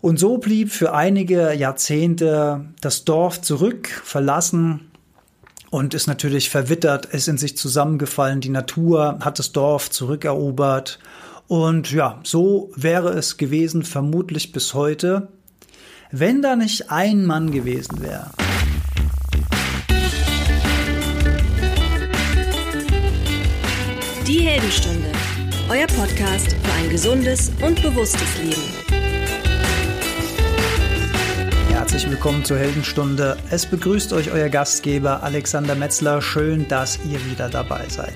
Und so blieb für einige Jahrzehnte das Dorf zurück, verlassen und ist natürlich verwittert, ist in sich zusammengefallen. Die Natur hat das Dorf zurückerobert. Und ja, so wäre es gewesen, vermutlich bis heute, wenn da nicht ein Mann gewesen wäre. Die Heldenstunde, euer Podcast für ein gesundes und bewusstes Leben. Herzlich willkommen zur Heldenstunde. Es begrüßt euch euer Gastgeber Alexander Metzler. Schön, dass ihr wieder dabei seid.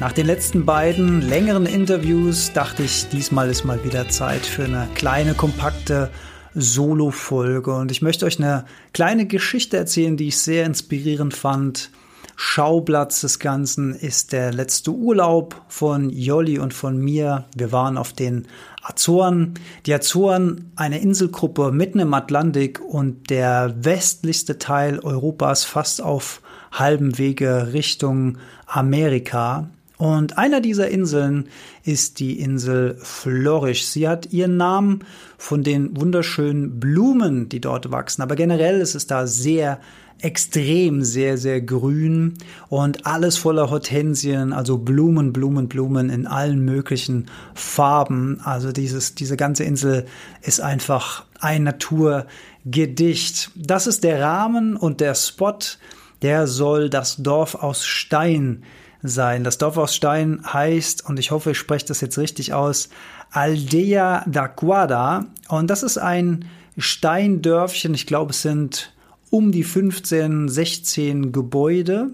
Nach den letzten beiden längeren Interviews dachte ich, diesmal ist mal wieder Zeit für eine kleine, kompakte Solo-Folge. Und ich möchte euch eine kleine Geschichte erzählen, die ich sehr inspirierend fand. Schauplatz des Ganzen ist der letzte Urlaub von Jolli und von mir. Wir waren auf den Azoren. Die Azoren, eine Inselgruppe mitten im Atlantik und der westlichste Teil Europas fast auf halbem Wege Richtung Amerika. Und einer dieser Inseln ist die Insel Florisch. Sie hat ihren Namen von den wunderschönen Blumen, die dort wachsen. Aber generell ist es da sehr extrem sehr, sehr grün und alles voller Hortensien, also Blumen, Blumen, Blumen in allen möglichen Farben. Also dieses, diese ganze Insel ist einfach ein Naturgedicht. Das ist der Rahmen und der Spot, der soll das Dorf aus Stein sein. Das Dorf aus Stein heißt, und ich hoffe, ich spreche das jetzt richtig aus, Aldea da Guada. Und das ist ein Steindörfchen. Ich glaube, es sind um die 15, 16 Gebäude.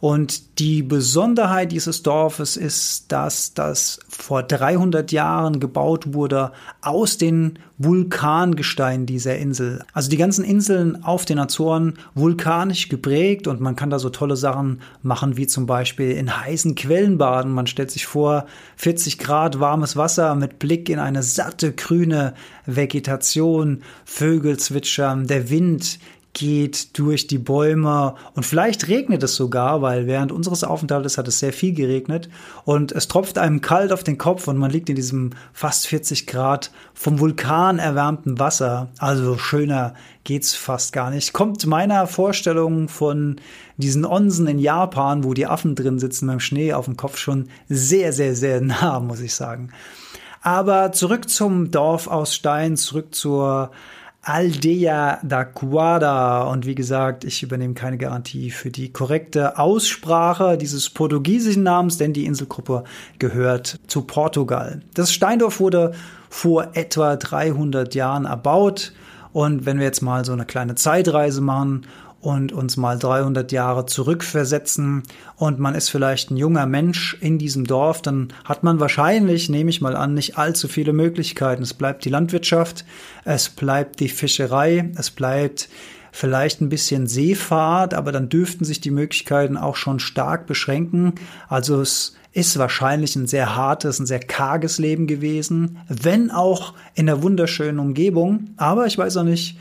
Und die Besonderheit dieses Dorfes ist, dass das vor 300 Jahren gebaut wurde aus den Vulkangesteinen dieser Insel. Also die ganzen Inseln auf den Azoren vulkanisch geprägt und man kann da so tolle Sachen machen, wie zum Beispiel in heißen Quellen baden. Man stellt sich vor, 40 Grad warmes Wasser mit Blick in eine satte grüne Vegetation, Vögel zwitschern, der Wind geht durch die Bäume und vielleicht regnet es sogar, weil während unseres Aufenthaltes hat es sehr viel geregnet und es tropft einem kalt auf den Kopf und man liegt in diesem fast 40 Grad vom Vulkan erwärmten Wasser. Also schöner geht's fast gar nicht. Kommt meiner Vorstellung von diesen Onsen in Japan, wo die Affen drin sitzen beim Schnee auf dem Kopf schon sehr, sehr, sehr nah, muss ich sagen. Aber zurück zum Dorf aus Stein, zurück zur Aldea da Guada. Und wie gesagt, ich übernehme keine Garantie für die korrekte Aussprache dieses portugiesischen Namens, denn die Inselgruppe gehört zu Portugal. Das Steindorf wurde vor etwa 300 Jahren erbaut. Und wenn wir jetzt mal so eine kleine Zeitreise machen und uns mal 300 Jahre zurückversetzen und man ist vielleicht ein junger Mensch in diesem Dorf, dann hat man wahrscheinlich, nehme ich mal an, nicht allzu viele Möglichkeiten. Es bleibt die Landwirtschaft, es bleibt die Fischerei, es bleibt vielleicht ein bisschen Seefahrt, aber dann dürften sich die Möglichkeiten auch schon stark beschränken. Also es ist wahrscheinlich ein sehr hartes, ein sehr karges Leben gewesen, wenn auch in einer wunderschönen Umgebung. Aber ich weiß auch nicht,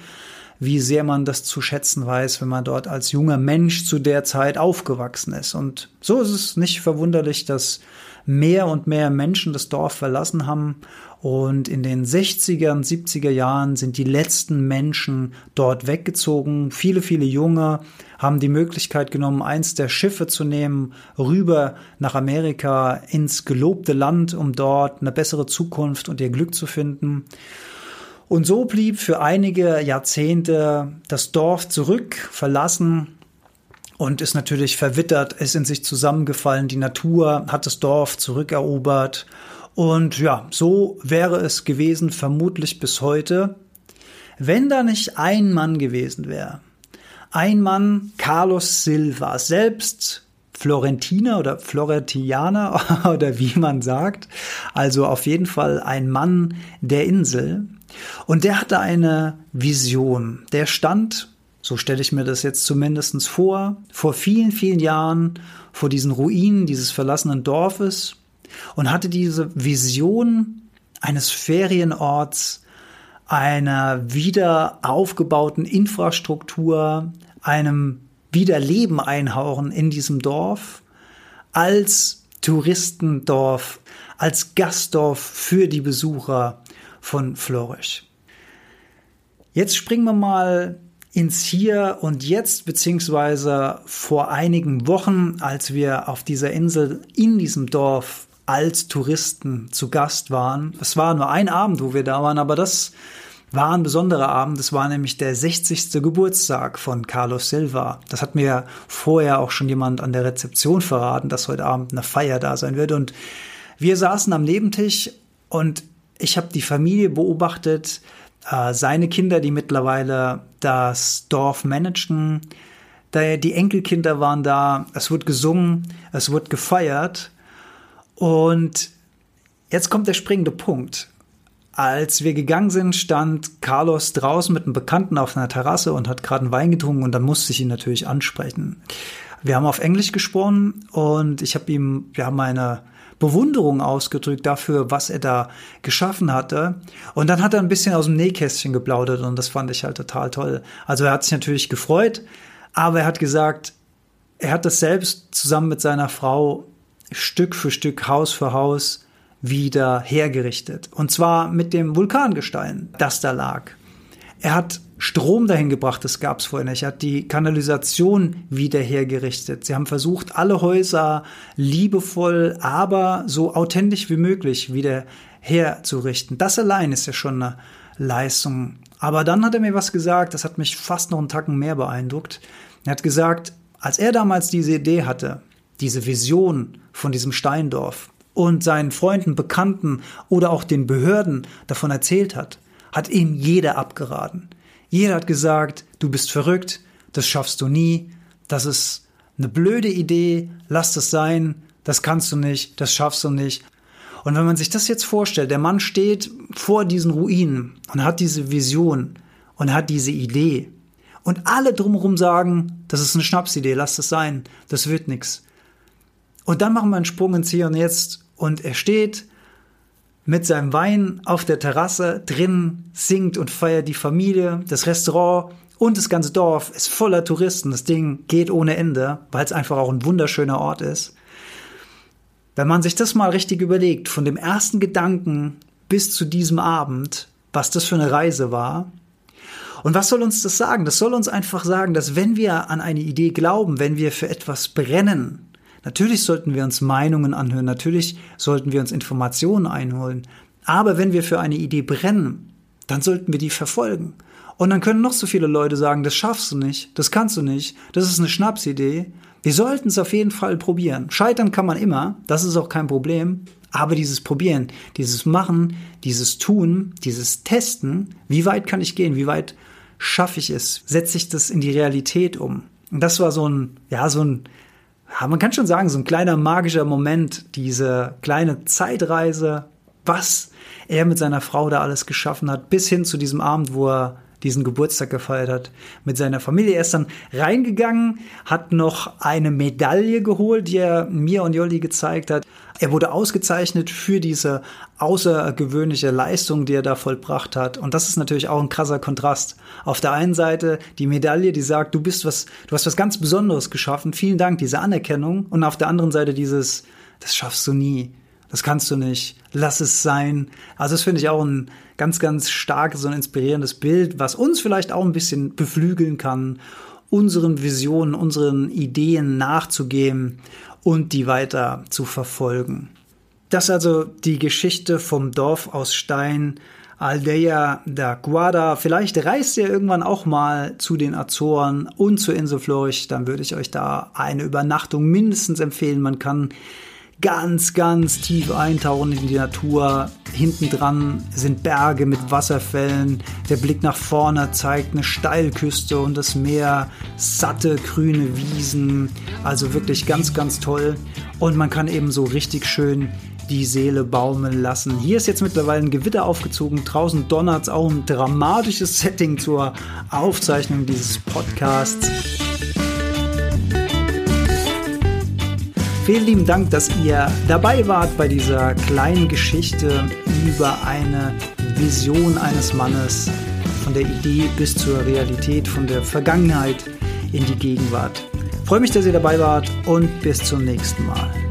wie sehr man das zu schätzen weiß, wenn man dort als junger Mensch zu der Zeit aufgewachsen ist. Und so ist es nicht verwunderlich, dass mehr und mehr Menschen das Dorf verlassen haben. Und in den 60er und 70er Jahren sind die letzten Menschen dort weggezogen. Viele, viele Junge haben die Möglichkeit genommen, eins der Schiffe zu nehmen, rüber nach Amerika ins gelobte Land, um dort eine bessere Zukunft und ihr Glück zu finden. Und so blieb für einige Jahrzehnte das Dorf zurück, verlassen und ist natürlich verwittert, ist in sich zusammengefallen. Die Natur hat das Dorf zurückerobert. Und ja, so wäre es gewesen, vermutlich bis heute, wenn da nicht ein Mann gewesen wäre. Ein Mann, Carlos Silva, selbst Florentiner oder Florentianer oder wie man sagt. Also auf jeden Fall ein Mann der Insel. Und der hatte eine Vision. Der stand, so stelle ich mir das jetzt zumindest vor, vor vielen, vielen Jahren vor diesen Ruinen dieses verlassenen Dorfes und hatte diese Vision eines Ferienorts, einer wieder aufgebauten Infrastruktur, einem Wiederleben einhauchen in diesem Dorf als Touristendorf, als Gastdorf für die Besucher von Florisch. Jetzt springen wir mal ins Hier und Jetzt, beziehungsweise vor einigen Wochen, als wir auf dieser Insel in diesem Dorf als Touristen zu Gast waren. Es war nur ein Abend, wo wir da waren, aber das war ein besonderer Abend. Es war nämlich der 60. Geburtstag von Carlos Silva. Das hat mir vorher auch schon jemand an der Rezeption verraten, dass heute Abend eine Feier da sein wird. Und wir saßen am Nebentisch und ich habe die Familie beobachtet, äh, seine Kinder, die mittlerweile das Dorf managen. Die Enkelkinder waren da, es wurde gesungen, es wurde gefeiert. Und jetzt kommt der springende Punkt. Als wir gegangen sind, stand Carlos draußen mit einem Bekannten auf einer Terrasse und hat gerade einen Wein getrunken und dann musste ich ihn natürlich ansprechen. Wir haben auf Englisch gesprochen und ich habe ihm, haben meine Bewunderung ausgedrückt dafür, was er da geschaffen hatte. Und dann hat er ein bisschen aus dem Nähkästchen geplaudert und das fand ich halt total toll. Also er hat sich natürlich gefreut, aber er hat gesagt, er hat das selbst zusammen mit seiner Frau Stück für Stück, Haus für Haus wieder hergerichtet. Und zwar mit dem Vulkangestein, das da lag. Er hat Strom dahin gebracht, das gab es vorher nicht. Er hat die Kanalisation wieder hergerichtet. Sie haben versucht, alle Häuser liebevoll, aber so authentisch wie möglich wieder herzurichten. Das allein ist ja schon eine Leistung. Aber dann hat er mir was gesagt, das hat mich fast noch einen Tacken mehr beeindruckt. Er hat gesagt, als er damals diese Idee hatte, diese Vision von diesem Steindorf, und seinen Freunden, Bekannten oder auch den Behörden davon erzählt hat, hat ihm jeder abgeraten. Jeder hat gesagt, du bist verrückt, das schaffst du nie, das ist eine blöde Idee, lass das sein, das kannst du nicht, das schaffst du nicht. Und wenn man sich das jetzt vorstellt, der Mann steht vor diesen Ruinen und hat diese Vision und hat diese Idee und alle drumherum sagen, das ist eine Schnapsidee, lass das sein, das wird nichts. Und dann machen wir einen Sprung ins Hier und Jetzt und er steht mit seinem Wein auf der Terrasse drin, singt und feiert die Familie, das Restaurant und das ganze Dorf ist voller Touristen. Das Ding geht ohne Ende, weil es einfach auch ein wunderschöner Ort ist. Wenn man sich das mal richtig überlegt, von dem ersten Gedanken bis zu diesem Abend, was das für eine Reise war. Und was soll uns das sagen? Das soll uns einfach sagen, dass wenn wir an eine Idee glauben, wenn wir für etwas brennen, Natürlich sollten wir uns Meinungen anhören, natürlich sollten wir uns Informationen einholen. Aber wenn wir für eine Idee brennen, dann sollten wir die verfolgen. Und dann können noch so viele Leute sagen, das schaffst du nicht, das kannst du nicht, das ist eine Schnapsidee. Wir sollten es auf jeden Fall probieren. Scheitern kann man immer, das ist auch kein Problem. Aber dieses Probieren, dieses Machen, dieses Tun, dieses Testen, wie weit kann ich gehen, wie weit schaffe ich es, setze ich das in die Realität um. Und das war so ein, ja, so ein man kann schon sagen, so ein kleiner magischer Moment, diese kleine Zeitreise, was er mit seiner Frau da alles geschaffen hat, bis hin zu diesem Abend, wo er diesen Geburtstag gefeiert hat mit seiner Familie. Er ist dann reingegangen, hat noch eine Medaille geholt, die er mir und Jolli gezeigt hat. Er wurde ausgezeichnet für diese außergewöhnliche Leistung, die er da vollbracht hat. Und das ist natürlich auch ein krasser Kontrast. Auf der einen Seite die Medaille, die sagt, du bist was, du hast was ganz Besonderes geschaffen. Vielen Dank, diese Anerkennung. Und auf der anderen Seite dieses, das schaffst du nie. Das kannst du nicht. Lass es sein. Also das finde ich auch ein ganz, ganz starkes und inspirierendes Bild, was uns vielleicht auch ein bisschen beflügeln kann, unseren Visionen, unseren Ideen nachzugehen und die weiter zu verfolgen. Das ist also die Geschichte vom Dorf aus Stein, Aldea da Guarda. Vielleicht reist ihr irgendwann auch mal zu den Azoren und zur Insel Florich, dann würde ich euch da eine Übernachtung mindestens empfehlen. Man kann ganz, ganz tief eintauchen in die Natur. Hinten dran sind Berge mit Wasserfällen. Der Blick nach vorne zeigt eine Steilküste und das Meer, satte grüne Wiesen. Also wirklich ganz, ganz toll. Und man kann eben so richtig schön die Seele baumeln lassen. Hier ist jetzt mittlerweile ein Gewitter aufgezogen. Draußen donnert es auch ein dramatisches Setting zur Aufzeichnung dieses Podcasts. Vielen lieben Dank, dass ihr dabei wart bei dieser kleinen Geschichte über eine Vision eines Mannes, von der Idee bis zur Realität, von der Vergangenheit in die Gegenwart. Ich freue mich, dass ihr dabei wart und bis zum nächsten Mal.